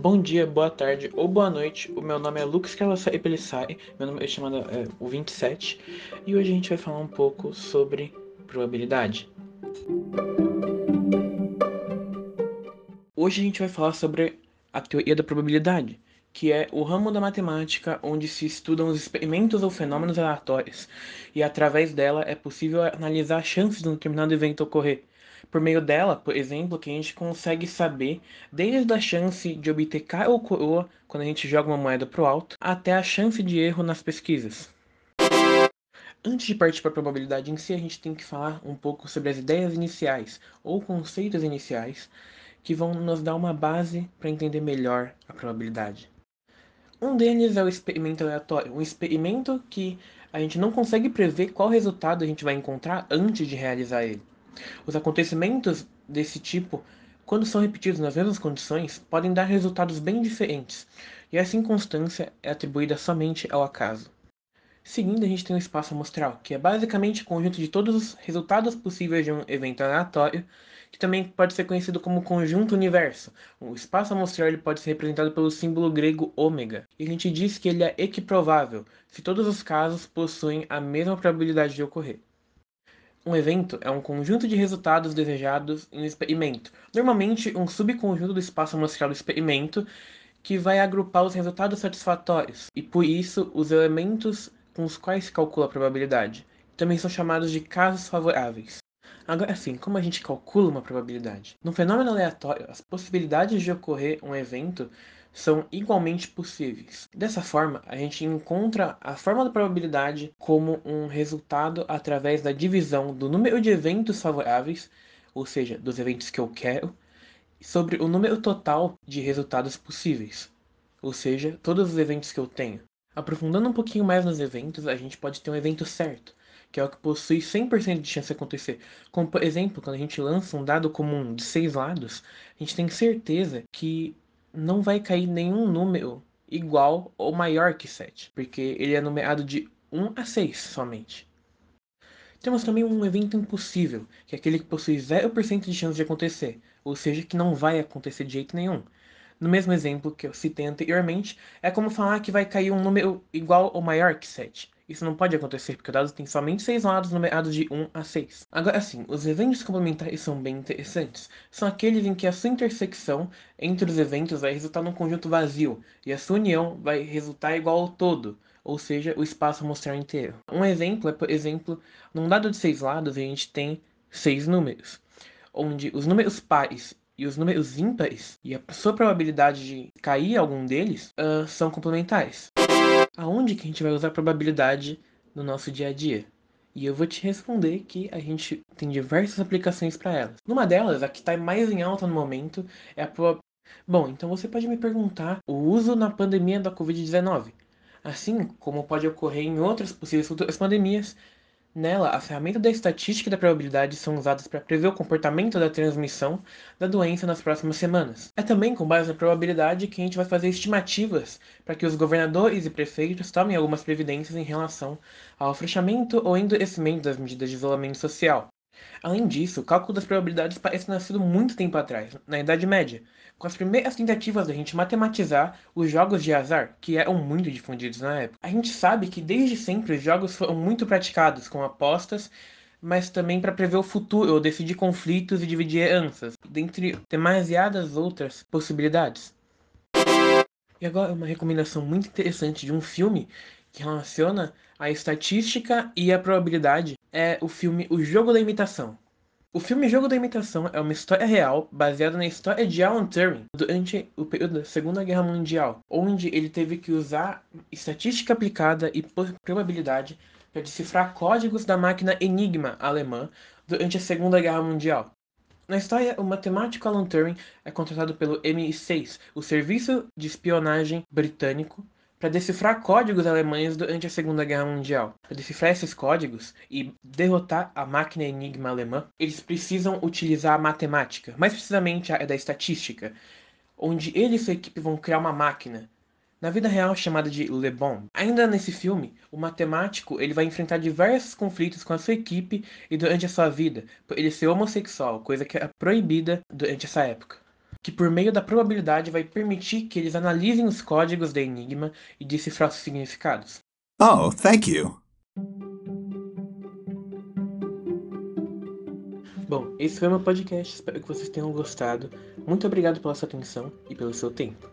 Bom dia, boa tarde ou boa noite. O meu nome é Lucas Cavassa Epelissai, meu nome é chamado é, o 27, e hoje a gente vai falar um pouco sobre probabilidade. Hoje a gente vai falar sobre a teoria da probabilidade, que é o ramo da matemática onde se estudam os experimentos ou fenômenos aleatórios, e através dela é possível analisar a chance de um determinado evento ocorrer. Por meio dela, por exemplo, que a gente consegue saber desde a chance de obter cara ou coroa quando a gente joga uma moeda para o alto, até a chance de erro nas pesquisas. Antes de partir para a probabilidade em si, a gente tem que falar um pouco sobre as ideias iniciais ou conceitos iniciais que vão nos dar uma base para entender melhor a probabilidade. Um deles é o experimento aleatório, um experimento que a gente não consegue prever qual resultado a gente vai encontrar antes de realizar ele. Os acontecimentos desse tipo, quando são repetidos nas mesmas condições, podem dar resultados bem diferentes, e essa inconstância é atribuída somente ao acaso. Seguindo, a gente tem o espaço amostral, que é basicamente o conjunto de todos os resultados possíveis de um evento aleatório, que também pode ser conhecido como conjunto universo. O espaço amostral ele pode ser representado pelo símbolo grego ômega, e a gente diz que ele é equiprovável, se todos os casos possuem a mesma probabilidade de ocorrer. Um evento é um conjunto de resultados desejados em um experimento, normalmente um subconjunto do espaço amostral do experimento, que vai agrupar os resultados satisfatórios, e por isso os elementos com os quais se calcula a probabilidade. Também são chamados de casos favoráveis. Agora sim, como a gente calcula uma probabilidade? Num fenômeno aleatório, as possibilidades de ocorrer um evento são igualmente possíveis. Dessa forma, a gente encontra a forma da probabilidade como um resultado através da divisão do número de eventos favoráveis, ou seja, dos eventos que eu quero, sobre o número total de resultados possíveis, ou seja, todos os eventos que eu tenho. Aprofundando um pouquinho mais nos eventos, a gente pode ter um evento certo, que é o que possui 100% de chance de acontecer. Como, por exemplo, quando a gente lança um dado comum de seis lados, a gente tem certeza que não vai cair nenhum número igual ou maior que 7, porque ele é numerado de 1 a 6 somente. Temos também um evento impossível, que é aquele que possui 0% de chance de acontecer, ou seja, que não vai acontecer de jeito nenhum. No mesmo exemplo que eu citei anteriormente, é como falar que vai cair um número igual ou maior que 7. Isso não pode acontecer porque o dado tem somente seis lados numerados de 1 a 6. Agora sim, os eventos complementares são bem interessantes. São aqueles em que a sua intersecção entre os eventos vai resultar num conjunto vazio, e a sua união vai resultar igual ao todo, ou seja, o espaço mostrar inteiro. Um exemplo é, por exemplo, num dado de seis lados a gente tem seis números, onde os números pares e os números ímpares, e a sua probabilidade de cair algum deles, uh, são complementares aonde que a gente vai usar a probabilidade no nosso dia a dia? E eu vou te responder que a gente tem diversas aplicações para elas. Numa delas, a que está mais em alta no momento, é a probabilidade. Bom, então você pode me perguntar o uso na pandemia da Covid-19. Assim como pode ocorrer em outras possíveis futuras pandemias, Nela, a ferramenta da estatística e da probabilidade são usadas para prever o comportamento da transmissão da doença nas próximas semanas. É também com base na probabilidade que a gente vai fazer estimativas para que os governadores e prefeitos tomem algumas previdências em relação ao fechamento ou endurecimento das medidas de isolamento social. Além disso, o cálculo das probabilidades parece nascido muito tempo atrás, na Idade Média, com as primeiras tentativas da gente matematizar os jogos de azar, que eram muito difundidos na época. A gente sabe que desde sempre os jogos foram muito praticados com apostas, mas também para prever o futuro ou decidir conflitos e dividir heranças, dentre demasiadas outras possibilidades. E agora uma recomendação muito interessante de um filme que relaciona a estatística e a probabilidade é o filme O Jogo da Imitação. O filme Jogo da Imitação é uma história real baseada na história de Alan Turing durante o período da Segunda Guerra Mundial, onde ele teve que usar estatística aplicada e probabilidade para decifrar códigos da máquina Enigma alemã durante a Segunda Guerra Mundial. Na história, o matemático Alan Turing é contratado pelo MI6, o Serviço de Espionagem Britânico, para decifrar códigos alemães durante a Segunda Guerra Mundial. Para decifrar esses códigos e derrotar a máquina Enigma alemã, eles precisam utilizar a matemática, mais precisamente a da estatística, onde ele e sua equipe vão criar uma máquina na vida real chamada de Le Bon. Ainda nesse filme, o matemático ele vai enfrentar diversos conflitos com a sua equipe e durante a sua vida, por ele ser homossexual, coisa que é proibida durante essa época. Que por meio da probabilidade vai permitir que eles analisem os códigos da Enigma e decifrar seus significados. Oh, thank you. Bom, esse foi meu podcast. Espero que vocês tenham gostado. Muito obrigado pela sua atenção e pelo seu tempo.